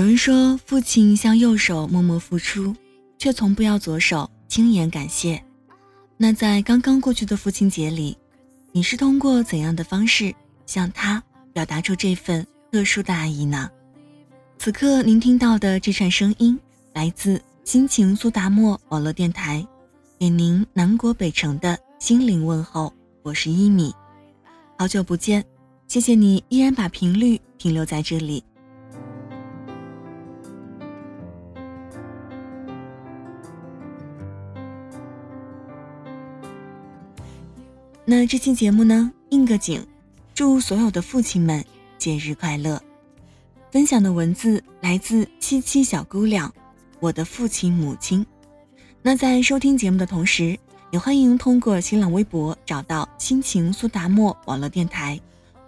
有人说，父亲像右手默默付出，却从不要左手轻言感谢。那在刚刚过去的父亲节里，你是通过怎样的方式向他表达出这份特殊的爱意呢？此刻您听到的这串声音，来自心情苏达沫网络电台，给您南国北城的心灵问候。我是一米，好久不见，谢谢你依然把频率停留在这里。那这期节目呢，应个景，祝所有的父亲们节日快乐。分享的文字来自七七小姑娘，我的父亲母亲。那在收听节目的同时，也欢迎通过新浪微博找到心情苏达沫网络电台，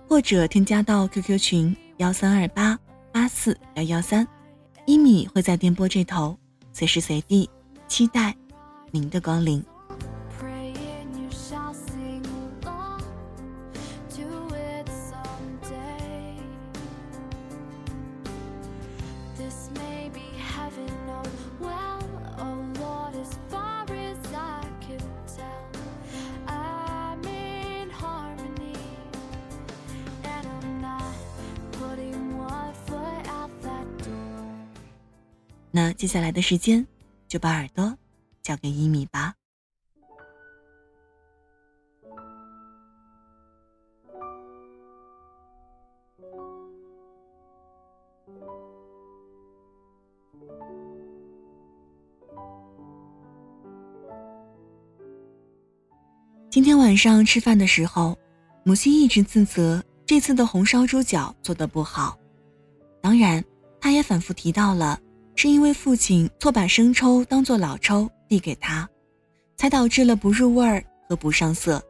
或者添加到 QQ 群幺三二八八四幺幺三，一米会在电波这头，随时随地期待您的光临。那接下来的时间，就把耳朵交给一米吧。今天晚上吃饭的时候，母亲一直自责这次的红烧猪脚做的不好，当然，她也反复提到了。是因为父亲错把生抽当做老抽递给他，才导致了不入味儿和不上色。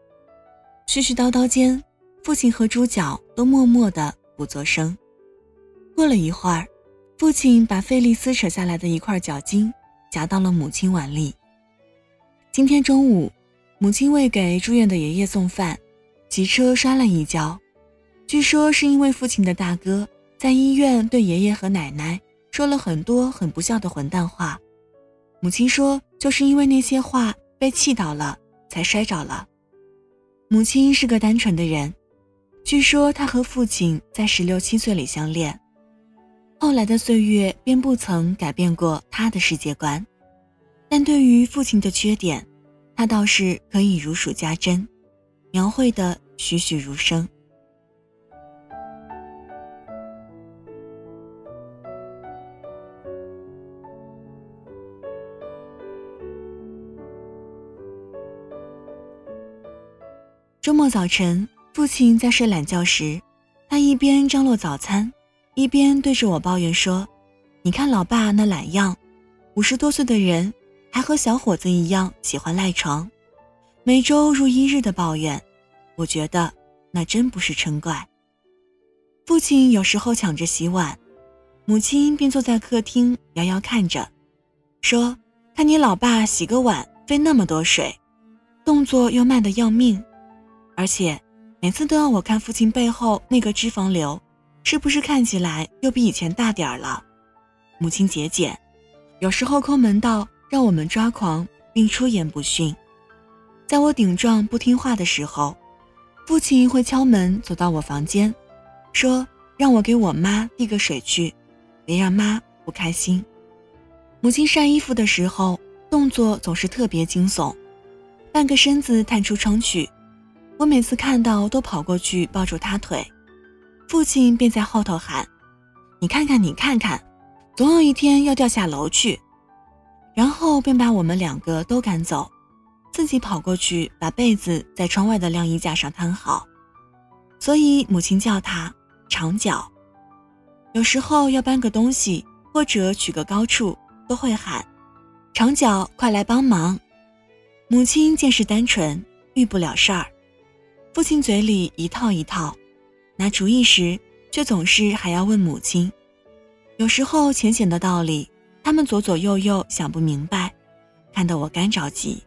絮絮叨叨间，父亲和猪脚都默默的不作声。过了一会儿，父亲把费力撕扯下来的一块脚筋夹到了母亲碗里。今天中午，母亲为给住院的爷爷送饭，骑车摔了一跤，据说是因为父亲的大哥在医院对爷爷和奶奶。说了很多很不孝的混蛋话，母亲说就是因为那些话被气倒了，才摔着了。母亲是个单纯的人，据说她和父亲在十六七岁里相恋，后来的岁月便不曾改变过她的世界观，但对于父亲的缺点，他倒是可以如数家珍，描绘的栩栩如生。周末早晨，父亲在睡懒觉时，他一边张罗早餐，一边对着我抱怨说：“你看老爸那懒样，五十多岁的人还和小伙子一样喜欢赖床，每周如一日的抱怨。”我觉得那真不是嗔怪。父亲有时候抢着洗碗，母亲便坐在客厅遥遥看着，说：“看你老爸洗个碗费那么多水，动作又慢得要命。”而且，每次都要我看父亲背后那个脂肪瘤，是不是看起来又比以前大点儿了？母亲节俭，有时候抠门到让我们抓狂，并出言不逊。在我顶撞不听话的时候，父亲会敲门走到我房间，说让我给我妈递个水去，别让妈不开心。母亲晒衣服的时候，动作总是特别惊悚，半个身子探出窗去。我每次看到都跑过去抱住她腿，父亲便在后头喊：“你看看，你看看，总有一天要掉下楼去。”然后便把我们两个都赶走，自己跑过去把被子在窗外的晾衣架上摊好。所以母亲叫他长脚。有时候要搬个东西或者取个高处，都会喊：“长脚，快来帮忙。”母亲见识单纯，遇不了事儿。父亲嘴里一套一套，拿主意时却总是还要问母亲。有时候浅显的道理，他们左左右右想不明白，看得我干着急。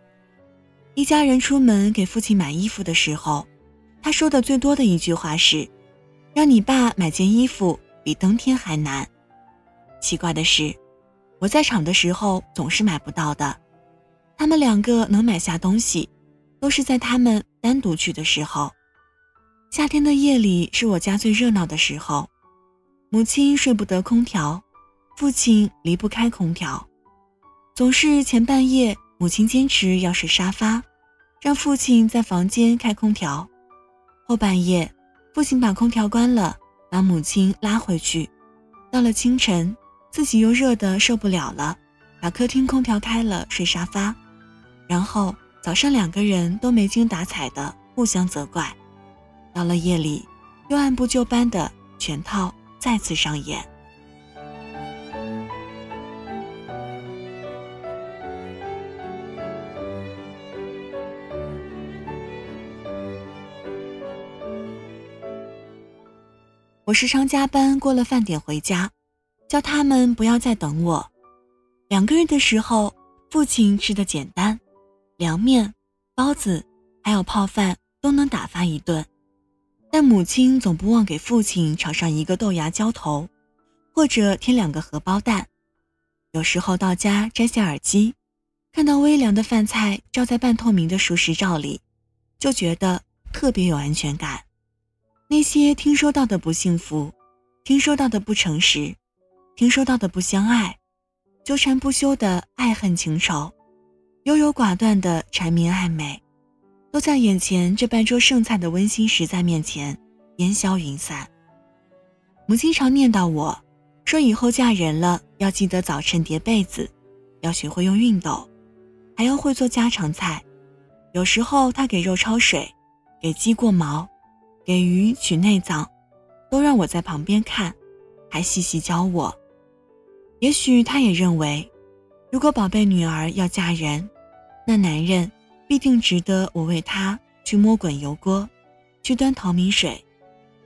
一家人出门给父亲买衣服的时候，他说的最多的一句话是：“让你爸买件衣服比登天还难。”奇怪的是，我在场的时候总是买不到的。他们两个能买下东西，都是在他们单独去的时候。夏天的夜里是我家最热闹的时候，母亲睡不得空调，父亲离不开空调，总是前半夜母亲坚持要睡沙发，让父亲在房间开空调，后半夜父亲把空调关了，把母亲拉回去，到了清晨自己又热得受不了了，把客厅空调开了睡沙发，然后早上两个人都没精打采的互相责怪。到了夜里，又按部就班的全套再次上演。我时常加班过了饭点回家，叫他们不要再等我。两个人的时候，父亲吃的简单，凉面、包子还有泡饭都能打发一顿。但母亲总不忘给父亲炒上一个豆芽浇头，或者添两个荷包蛋。有时候到家摘下耳机，看到微凉的饭菜照在半透明的熟食罩里，就觉得特别有安全感。那些听说到的不幸福，听说到的不诚实，听说到的不相爱，纠缠不休的爱恨情仇，优柔寡断的缠绵暧昧。都在眼前这半桌剩菜的温馨实在面前烟消云散。母亲常念叨我，说以后嫁人了要记得早晨叠被子，要学会用熨斗，还要会做家常菜。有时候她给肉焯水，给鸡过毛，给鱼取内脏，都让我在旁边看，还细细教我。也许他也认为，如果宝贝女儿要嫁人，那男人。必定值得我为他去摸滚油锅，去端淘米水，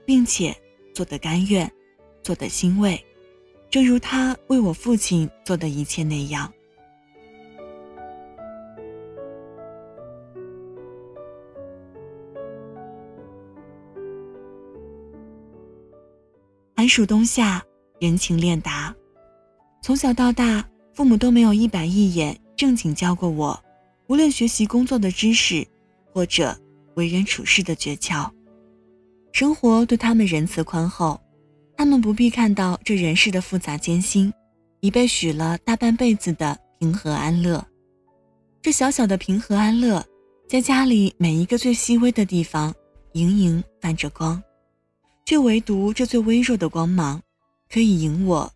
并且做得甘愿，做得欣慰，正如他为我父亲做的一切那样。寒暑冬夏，人情练达，从小到大，父母都没有一板一眼正经教过我。无论学习工作的知识，或者为人处事的诀窍，生活对他们仁慈宽厚，他们不必看到这人世的复杂艰辛，已被许了大半辈子的平和安乐。这小小的平和安乐，在家里每一个最细微的地方，盈盈泛着光，却唯独这最微弱的光芒，可以引我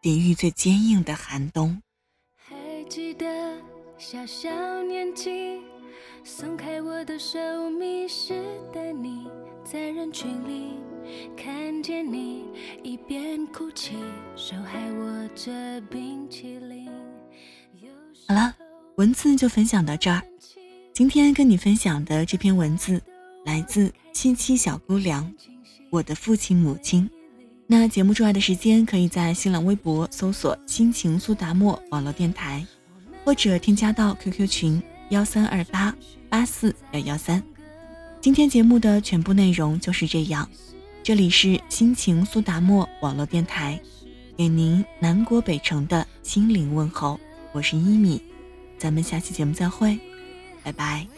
抵御最坚硬的寒冬。还记得。小小年纪，松开我的手，迷失的你，在人群里看见你，一边哭泣，手还握着冰淇淋。好了，文字就分享到这儿。今天跟你分享的这篇文字来自七七小姑娘，我的父亲母亲。那节目之外的时间，可以在新浪微博搜索“心情苏达沫网络电台”。或者添加到 QQ 群幺三二八八四幺幺三。今天节目的全部内容就是这样。这里是心情苏达沫网络电台，给您南国北城的心灵问候。我是一米，咱们下期节目再会，拜拜。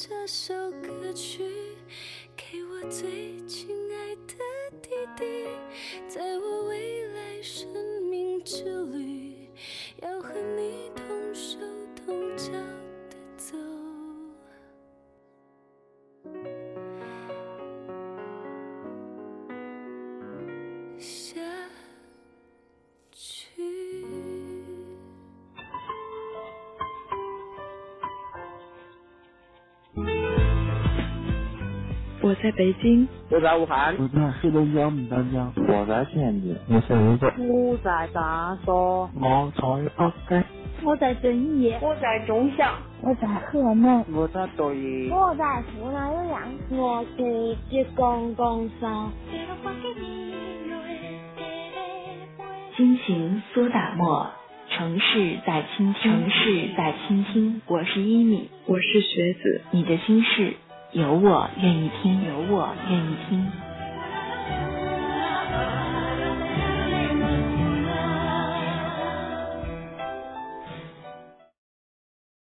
这首歌曲，给我最亲爱的弟弟，在我未来生命之旅，要和你我在北京，我在武汉，我在黑龙江牡丹江，我在天津，我在泸州，我在长沙，我在北京，我在遵义，我在中祥，我在河南，我在抖音，我在湖南岳阳，我自己公公山。心情苏打沫，城市在倾听，城市在倾听。我是一米，我是学子，你的心事有我愿意听，有我愿意听。